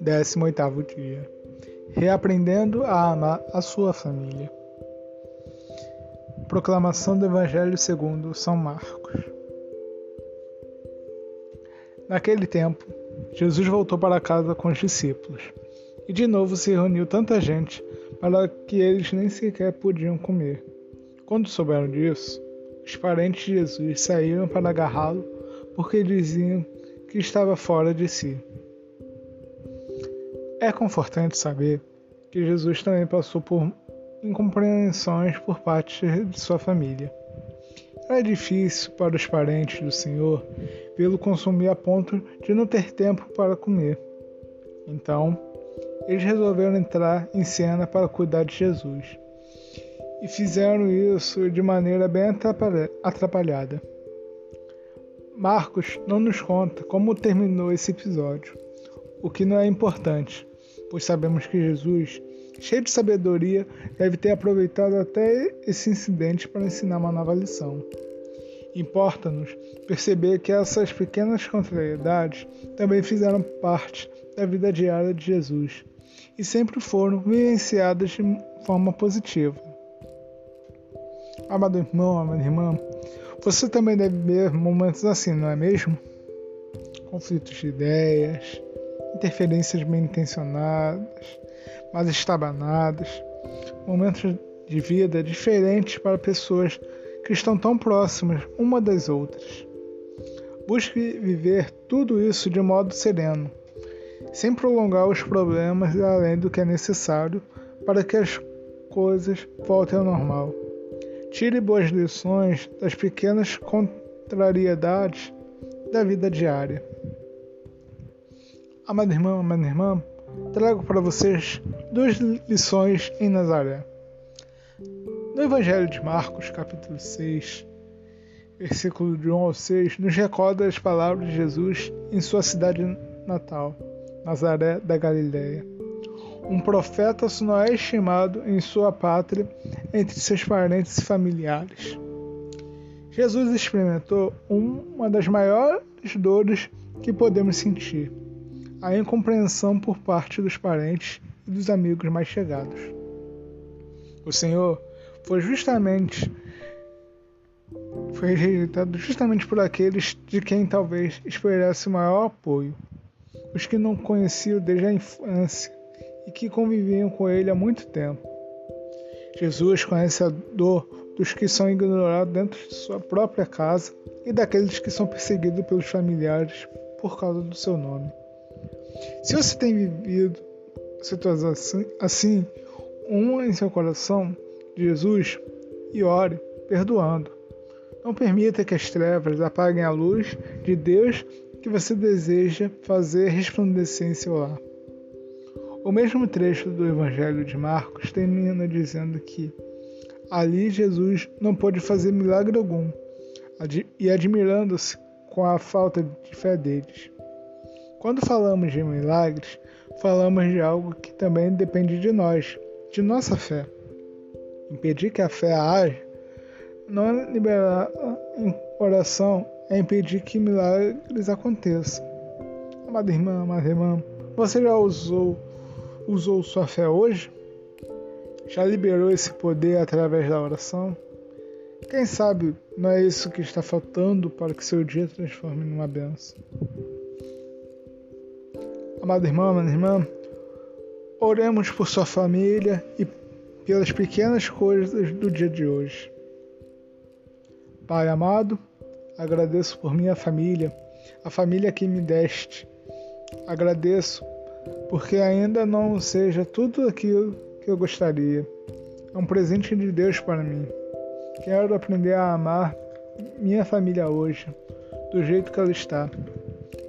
Décimo oitavo dia. Reaprendendo a amar a sua família. Proclamação do Evangelho segundo São Marcos. Naquele tempo, Jesus voltou para casa com os discípulos, e de novo se reuniu tanta gente para que eles nem sequer podiam comer. Quando souberam disso, os parentes de Jesus saíram para agarrá-lo porque diziam que estava fora de si. É confortante saber que Jesus também passou por incompreensões por parte de sua família. Era difícil para os parentes do Senhor vê-lo consumir a ponto de não ter tempo para comer. Então, eles resolveram entrar em cena para cuidar de Jesus. E fizeram isso de maneira bem atrapalhada. Marcos não nos conta como terminou esse episódio, o que não é importante, pois sabemos que Jesus, cheio de sabedoria, deve ter aproveitado até esse incidente para ensinar uma nova lição. Importa-nos perceber que essas pequenas contrariedades também fizeram parte da vida diária de Jesus e sempre foram vivenciadas de forma positiva. Amado irmão, amada irmã, você também deve ver momentos assim, não é mesmo? Conflitos de ideias, interferências bem intencionadas, mas estabanadas, momentos de vida diferentes para pessoas que estão tão próximas uma das outras. Busque viver tudo isso de modo sereno, sem prolongar os problemas além do que é necessário para que as coisas voltem ao normal. Tire boas lições das pequenas contrariedades da vida diária. Amada irmã, amada irmã, trago para vocês duas lições em Nazaré. No Evangelho de Marcos, capítulo 6, versículo de 1 ao 6, nos recorda as palavras de Jesus em sua cidade natal, Nazaré da Galiléia. Um profeta só não é estimado em sua pátria entre seus parentes e familiares. Jesus experimentou uma das maiores dores que podemos sentir a incompreensão por parte dos parentes e dos amigos mais chegados. O Senhor foi justamente foi rejeitado justamente por aqueles de quem talvez esperasse maior apoio, os que não conheciam desde a infância e que conviviam com ele há muito tempo. Jesus conhece a dor dos que são ignorados dentro de sua própria casa e daqueles que são perseguidos pelos familiares por causa do seu nome. Se você tem vivido situações assim, uma em seu coração Jesus e ore, perdoando. Não permita que as trevas apaguem a luz de Deus que você deseja fazer resplandecer em seu lar. O mesmo trecho do Evangelho de Marcos termina dizendo que ali Jesus não pôde fazer milagre algum, e admirando-se com a falta de fé deles. Quando falamos de milagres, falamos de algo que também depende de nós, de nossa fé. Impedir que a fé age não é liberar em coração, é impedir que milagres aconteçam. Amada irmã, amada irmã, você já usou, usou sua fé hoje? Já liberou esse poder através da oração? Quem sabe não é isso que está faltando para que seu dia transforme numa benção? Amado irmão, amada irmã, oremos por sua família e pelas pequenas coisas do dia de hoje. Pai amado, agradeço por minha família, a família que me deste. Agradeço porque ainda não seja tudo aquilo que eu gostaria. É um presente de Deus para mim. Quero aprender a amar minha família hoje, do jeito que ela está.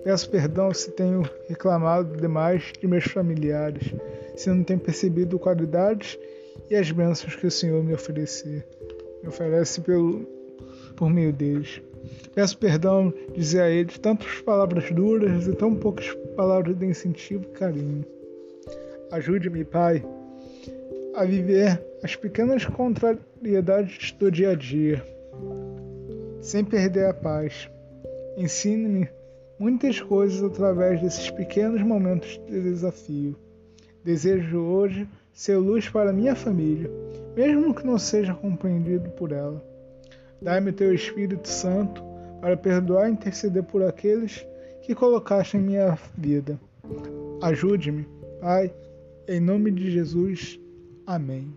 Peço perdão se tenho reclamado demais de meus familiares, se não tenho percebido qualidades e as bênçãos que o Senhor me oferecer, me oferece pelo, por meio deles. Peço perdão dizer a eles tantas palavras duras e tão poucas palavras de incentivo e carinho. Ajude-me, Pai, a viver as pequenas contrariedades do dia a dia, sem perder a paz. Ensine-me muitas coisas através desses pequenos momentos de desafio. Desejo hoje ser luz para minha família, mesmo que não seja compreendido por ela. Dai-me teu Espírito Santo para perdoar e interceder por aqueles que colocaste em minha vida. Ajude-me, Pai, em nome de Jesus. Amém.